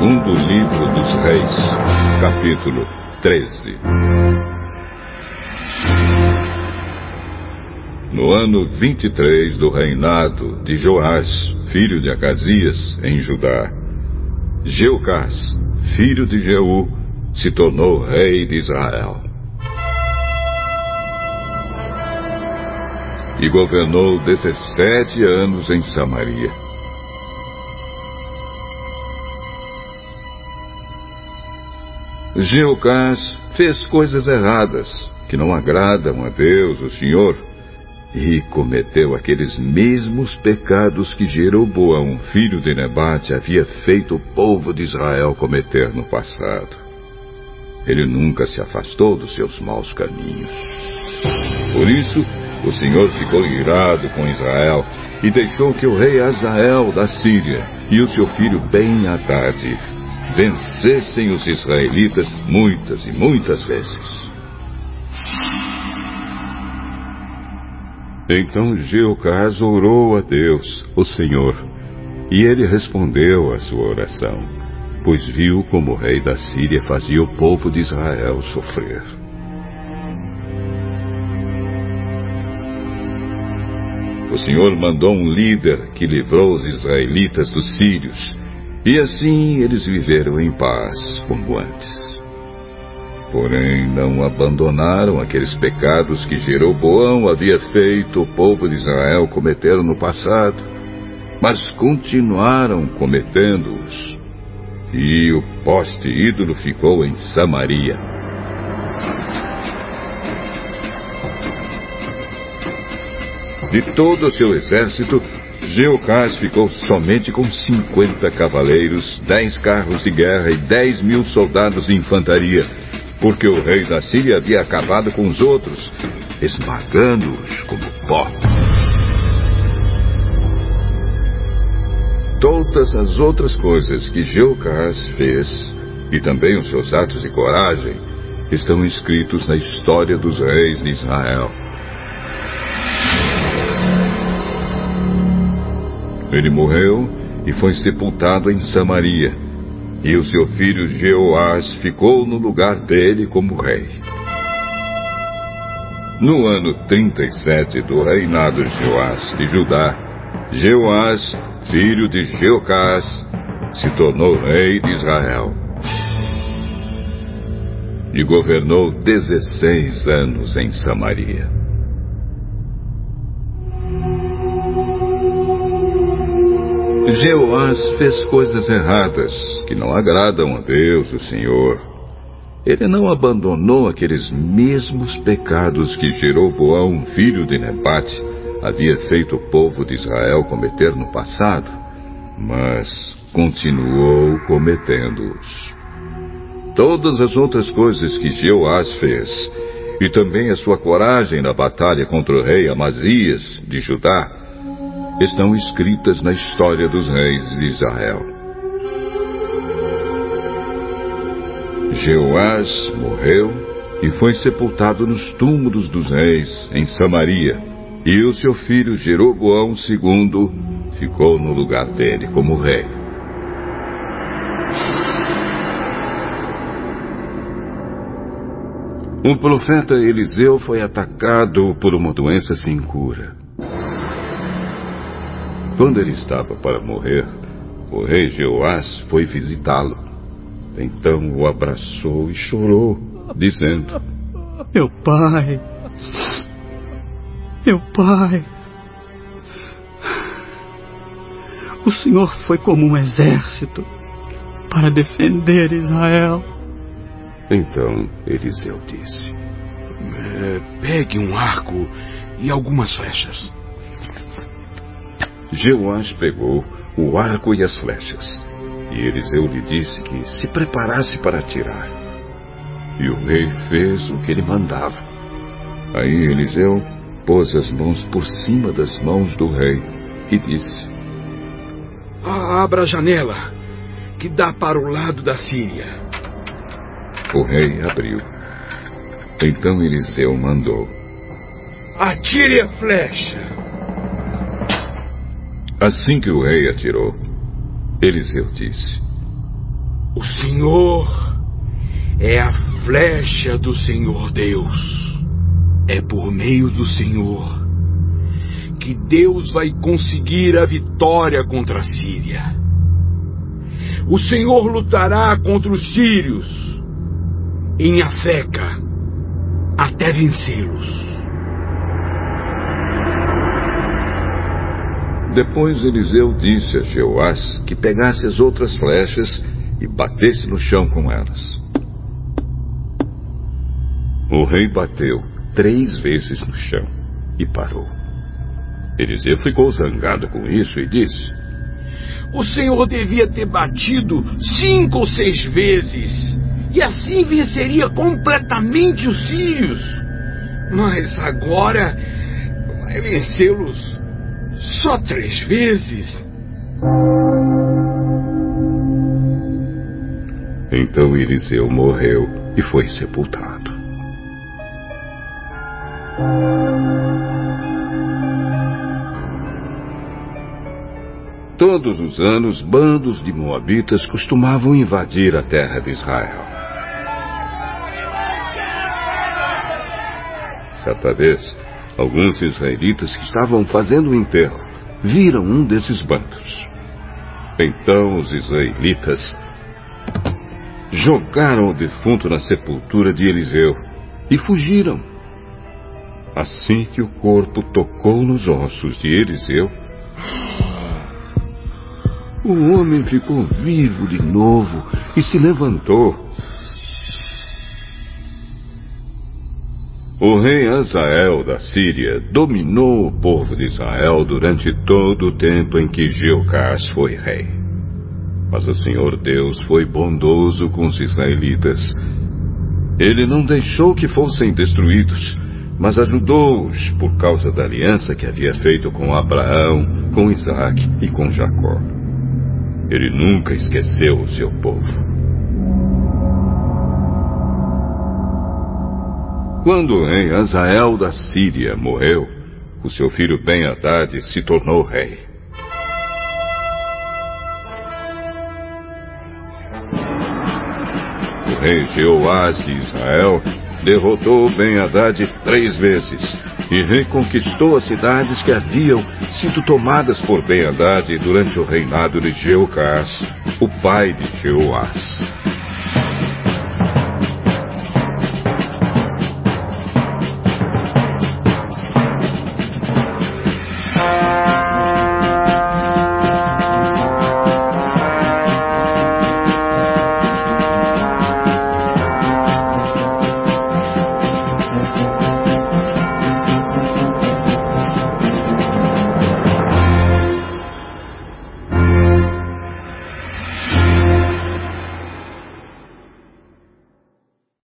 Segundo livro dos Reis, capítulo 13. No ano 23 do reinado de Joás, filho de Acasias, em Judá, Jeocás, filho de Jeú, se tornou rei de Israel. E governou 17 anos em Samaria. Jeocás fez coisas erradas que não agradam a Deus, o Senhor, e cometeu aqueles mesmos pecados que Jeroboão, filho de Nebate, havia feito o povo de Israel cometer no passado. Ele nunca se afastou dos seus maus caminhos. Por isso, o Senhor ficou irado com Israel e deixou que o rei Azael da Síria e o seu filho Ben-Hadad vencessem os israelitas muitas e muitas vezes. Então Jeocás orou a Deus, o Senhor, e ele respondeu à sua oração, pois viu como o rei da Síria fazia o povo de Israel sofrer. O Senhor mandou um líder que livrou os israelitas dos sírios, e assim eles viveram em paz como antes. Porém, não abandonaram aqueles pecados que Jeroboão havia feito o povo de Israel cometer no passado, mas continuaram cometendo-os. E o poste ídolo ficou em Samaria. De todo o seu exército, Geocás ficou somente com 50 cavaleiros, 10 carros de guerra e 10 mil soldados de infantaria, porque o rei da Síria havia acabado com os outros, esmagando-os como pó. Todas as outras coisas que Jeocás fez, e também os seus atos de coragem, estão escritos na história dos reis de Israel. Ele morreu e foi sepultado em Samaria e o seu filho Jeoás ficou no lugar dele como rei. No ano 37 do reinado de Jeoás de Judá, Jeoás, filho de Jeocás, se tornou rei de Israel. E governou 16 anos em Samaria. Jeoás fez coisas erradas que não agradam a Deus, o Senhor. Ele não abandonou aqueles mesmos pecados que Jeroboão, filho de Nebate, havia feito o povo de Israel cometer no passado, mas continuou cometendo-os. Todas as outras coisas que Jeoás fez, e também a sua coragem na batalha contra o rei Amazias de Judá, estão escritas na história dos reis de Israel. Jeoás morreu e foi sepultado nos túmulos dos reis, em Samaria, e o seu filho Jeroboão II ficou no lugar dele como rei. O profeta Eliseu foi atacado por uma doença sem cura. Quando ele estava para morrer, o rei Jeoás foi visitá-lo. Então o abraçou e chorou, dizendo: Meu pai, meu pai, o Senhor foi como um exército para defender Israel. Então Eliseu disse: é, Pegue um arco e algumas flechas. Jeoás pegou o arco e as flechas. E Eliseu lhe disse que se preparasse para atirar. E o rei fez o que ele mandava. Aí Eliseu pôs as mãos por cima das mãos do rei e disse: Abra a janela, que dá para o lado da Síria. O rei abriu. Então Eliseu mandou: Atire a flecha. Assim que o rei atirou, Eliseu disse: O Senhor é a flecha do Senhor Deus. É por meio do Senhor que Deus vai conseguir a vitória contra a Síria. O Senhor lutará contra os sírios em Afeca até vencê-los. Depois Eliseu disse a Jeoás que pegasse as outras flechas e batesse no chão com elas. O rei bateu três vezes no chão e parou. Eliseu ficou zangado com isso e disse: O senhor devia ter batido cinco ou seis vezes, e assim venceria completamente os sírios. Mas agora vai vencê-los só três vezes. Então Eliseu morreu e foi sepultado. Todos os anos, bandos de moabitas costumavam invadir a terra de Israel. Certa vez, alguns israelitas que estavam fazendo o enterro viram um desses bandos. Então os israelitas jogaram o defunto na sepultura de Eliseu e fugiram. Assim que o corpo tocou nos ossos de Eliseu, o homem ficou vivo de novo e se levantou. O rei Azael da Síria dominou o povo de Israel durante todo o tempo em que Jeocás foi rei. Mas o Senhor Deus foi bondoso com os israelitas. Ele não deixou que fossem destruídos, mas ajudou-os por causa da aliança que havia feito com Abraão, com Isaac e com Jacó. Ele nunca esqueceu o seu povo. Quando rei Azael da Síria morreu, o seu filho Ben-Hadad se tornou rei. O rei Jeoás de Israel derrotou Ben-Hadad três vezes e reconquistou as cidades que haviam sido tomadas por Ben-Hadad durante o reinado de Jeocás, o pai de Jeoás.